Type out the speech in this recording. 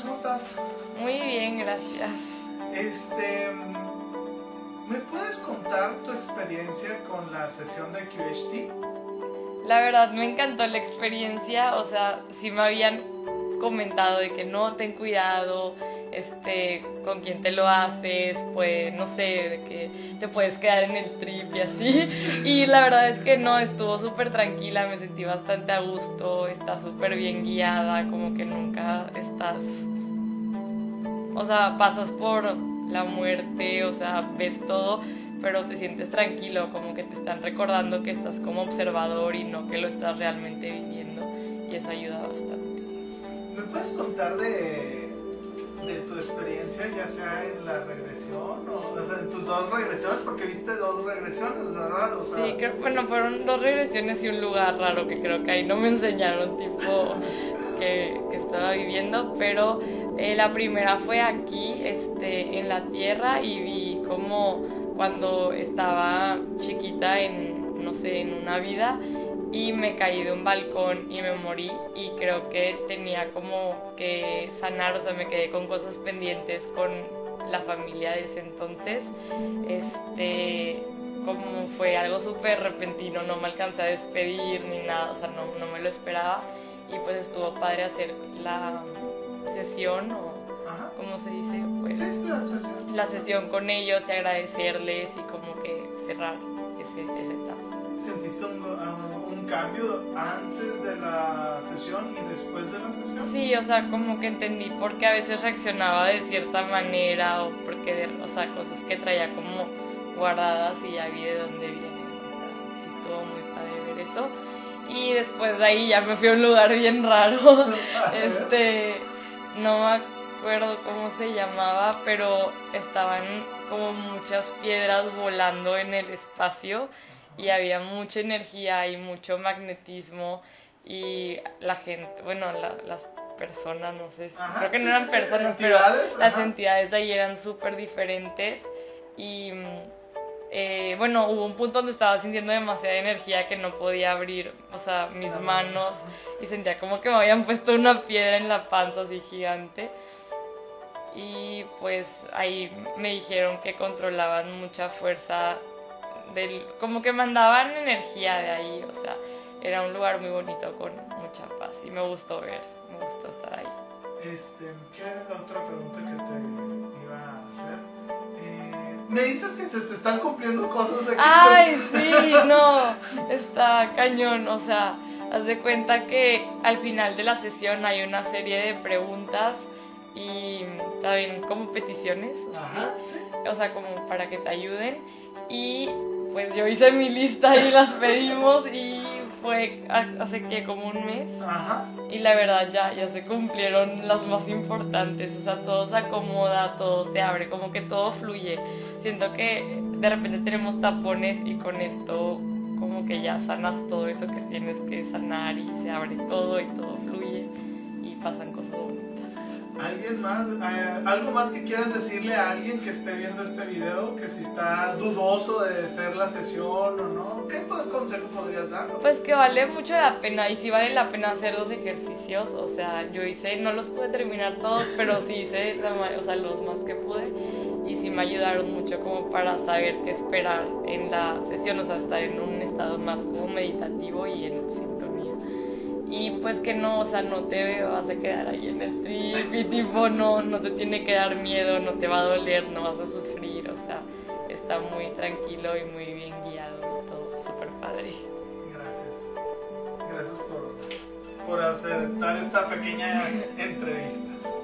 ¿cómo estás? Muy bien, gracias. Este, ¿me puedes contar tu experiencia con la sesión de QHT? La verdad me encantó la experiencia, o sea, sí me habían comentado de que no, ten cuidado, este, con quién te lo haces, pues, no sé, de que te puedes quedar en el trip y así. Y la verdad es que no, estuvo súper tranquila, me sentí bastante a gusto, está súper bien guiada, como que nunca estás, o sea, pasas por la muerte, o sea, ves todo, pero te sientes tranquilo, como que te están recordando que estás como observador y no que lo estás realmente viviendo, y eso ayuda bastante. ¿Me puedes contar de, de tu experiencia, ya sea en la regresión o, o sea, en tus dos regresiones? Porque viste dos regresiones, ¿verdad? Sí, creo, bueno, fueron dos regresiones y un lugar raro que creo que ahí no me enseñaron, tipo, que, que estaba viviendo, pero eh, la primera fue aquí, este, en la tierra y vi como cuando estaba chiquita en, no sé, en una vida y me caí de un balcón y me morí y creo que tenía como que sanar, o sea, me quedé con cosas pendientes con la familia de ese entonces. Este, como fue algo súper repentino, no me alcancé a despedir ni nada, o sea, no, no me lo esperaba y pues estuvo padre hacer la sesión o Ajá. como se dice, pues Sí, la sesión. la sesión con ellos y agradecerles y como que cerrar ese, esa etapa. ¿Sentiste un, uh, un cambio antes de la sesión y después de la sesión? Sí, o sea, como que entendí por qué a veces reaccionaba de cierta manera o porque, de- o sea, cosas que traía como guardadas y ya vi de dónde vienen. O sea, sí estuvo muy padre ver eso. Y después de ahí ya me fui a un lugar bien raro. Este, no me acuerdo cómo se llamaba, pero estaban como muchas piedras volando en el espacio y había mucha energía y mucho magnetismo y la gente, bueno, la- las personas, no sé, Ajá, creo que sí, no eran sí, personas, pero entidades, las ajá. entidades de ahí eran súper diferentes y eh, bueno, hubo un punto donde estaba sintiendo demasiada energía que no podía abrir, o sea, mis manos y sentía como que me habían puesto una piedra en la panza así gigante. Y pues ahí me dijeron que controlaban mucha fuerza del como que mandaban energía de ahí, o sea, era un lugar muy bonito con mucha paz y me gustó ver, me gustó estar ahí. Este, ¿qué era la otra pregunta que te iba a hacer? Eh, me dices que se te están cumpliendo cosas de que Ay, sí, no, está cañón, o sea, haz de cuenta que al final de la sesión hay una serie de preguntas y también como peticiones, o Ajá, sí, sí. o sea, como para que te ayuden y pues yo hice mi lista y las pedimos y fue ha- hace que como un mes Ajá. y la verdad ya, ya se cumplieron las más importantes, o sea, todo se acomoda, todo se abre, como que todo fluye. Siento que de repente tenemos tapones y con esto como que ya sanas todo eso que tienes que sanar y se abre todo y todo fluye y pasan cosas bonitas. ¿Alguien más? eh, ¿Algo más que quieras decirle a alguien que esté viendo este video? Que si está dudoso de ser la sesión o no. ¿Qué consejo podrías dar? Pues que vale mucho la pena y sí vale la pena hacer dos ejercicios, o sea, yo hice, no los pude terminar todos, pero sí hice o sea, los más que pude y sí me ayudaron mucho como para saber qué esperar en la sesión, o sea, estar en un estado más como meditativo y en sintonía. Y pues que no, o sea, no te vas a quedar ahí en el trip y tipo, no, no te tiene que dar miedo, no te va a doler, no vas a sufrir, o sea, está muy tranquilo y muy bien guiado y todo, súper padre. Gracias. Gracias por, por aceptar esta pequeña entrevista.